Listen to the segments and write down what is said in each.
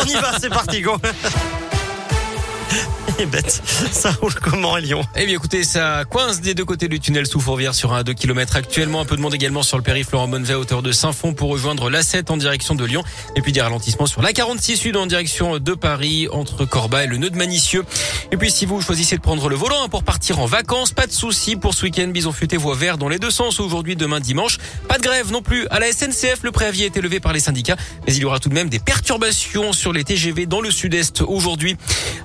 On y va, c'est parti, go est bête. Ça roule comment à Lyon? Eh bien écoutez, ça coince des deux côtés du tunnel sous Fourvière sur un 2 km actuellement. Un peu de monde également sur le périph' Laurent Bonnevet à hauteur de Saint-Fond pour rejoindre l'A7 en direction de Lyon. Et puis des ralentissements sur la 46 Sud en direction de Paris entre Corba et le nœud de Manicieux. Et puis si vous choisissez de prendre le volant pour partir en vacances, pas de souci pour ce week-end. Bison futé voie vert dans les deux sens aujourd'hui, demain, dimanche. Pas de grève non plus à la SNCF. Le préavis a été levé par les syndicats. Mais il y aura tout de même des perturbations sur les TGV dans le sud-est aujourd'hui.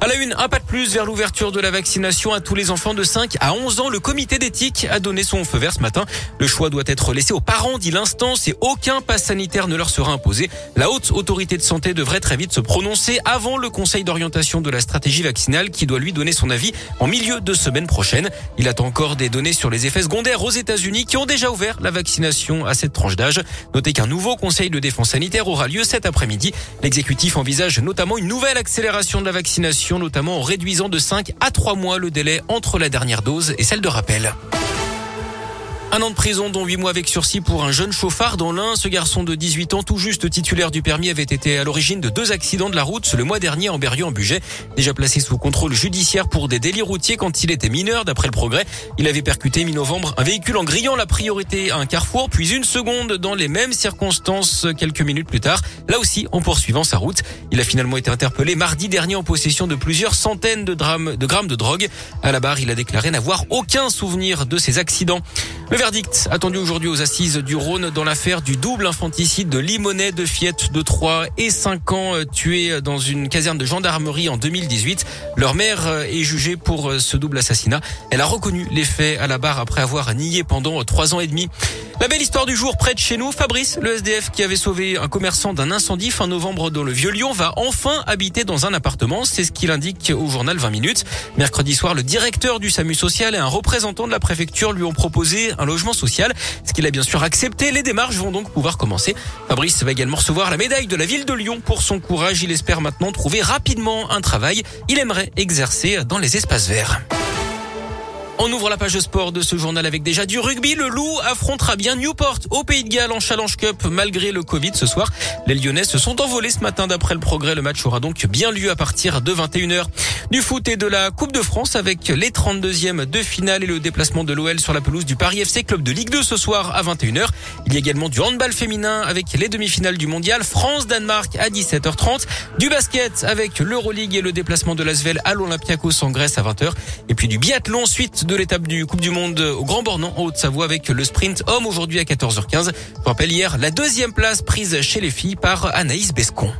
À la une, un pas de plus vers l'ouverture de la vaccination à tous les enfants de 5 à 11 ans. Le comité d'éthique a donné son feu vert ce matin. Le choix doit être laissé aux parents, dit l'instance, et aucun pass sanitaire ne leur sera imposé. La haute autorité de santé devrait très vite se prononcer avant le conseil d'orientation de la stratégie vaccinale qui doit lui donner son avis en milieu de semaine prochaine. Il attend encore des données sur les effets secondaires aux États-Unis qui ont déjà ouvert la vaccination à cette tranche d'âge. Notez qu'un nouveau conseil de défense sanitaire aura lieu cet après-midi. L'exécutif envisage notamment une nouvelle accélération de la vaccination, notamment en réduisant de 5 à 3 mois le délai entre la dernière dose et celle de rappel. Un an de prison, dont 8 mois avec sursis pour un jeune chauffard dans l'un. Ce garçon de 18 ans, tout juste titulaire du permis, avait été à l'origine de deux accidents de la route le mois dernier en Berrieux en Bugey. Déjà placé sous contrôle judiciaire pour des délits routiers quand il était mineur, d'après le progrès. Il avait percuté mi-novembre un véhicule en grillant la priorité à un carrefour, puis une seconde dans les mêmes circonstances quelques minutes plus tard. Là aussi, en poursuivant sa route. Il a finalement été interpellé mardi dernier en possession de plusieurs centaines de, de grammes de drogue. À la barre, il a déclaré n'avoir aucun souvenir de ces accidents. Le verdict attendu aujourd'hui aux assises du Rhône dans l'affaire du double infanticide de Limonet de Fiette de 3 et 5 ans euh, tués dans une caserne de gendarmerie en 2018. Leur mère euh, est jugée pour euh, ce double assassinat. Elle a reconnu les faits à la barre après avoir nié pendant trois ans et demi. La belle histoire du jour près de chez nous, Fabrice, le SDF qui avait sauvé un commerçant d'un incendie fin novembre dans le Vieux-Lyon, va enfin habiter dans un appartement. C'est ce qu'il indique au journal 20 minutes. Mercredi soir, le directeur du SAMU social et un représentant de la préfecture lui ont proposé un logement social. Ce qu'il a bien sûr accepté. Les démarches vont donc pouvoir commencer. Fabrice va également recevoir la médaille de la ville de Lyon pour son courage. Il espère maintenant trouver rapidement un travail. Il aimerait exercer dans les espaces verts. On ouvre la page sport de ce journal avec déjà du rugby. Le Loup affrontera bien Newport au Pays de Galles en Challenge Cup malgré le Covid ce soir. Les Lyonnais se sont envolés ce matin d'après le progrès. Le match aura donc bien lieu à partir de 21h. Du foot et de la Coupe de France avec les 32e de finale et le déplacement de l'OL sur la pelouse du Paris FC Club de Ligue 2 ce soir à 21h. Il y a également du handball féminin avec les demi-finales du mondial France-Danemark à 17h30. Du basket avec l'Euroleague et le déplacement de l'Asvel à l'Olympiakos en Grèce à 20h. Et puis du biathlon suite de l'étape du Coupe du Monde au Grand Bornand en Haute-Savoie avec le sprint homme aujourd'hui à 14h15. Pour rappel, hier, la deuxième place prise chez les filles par Anaïs Bescon.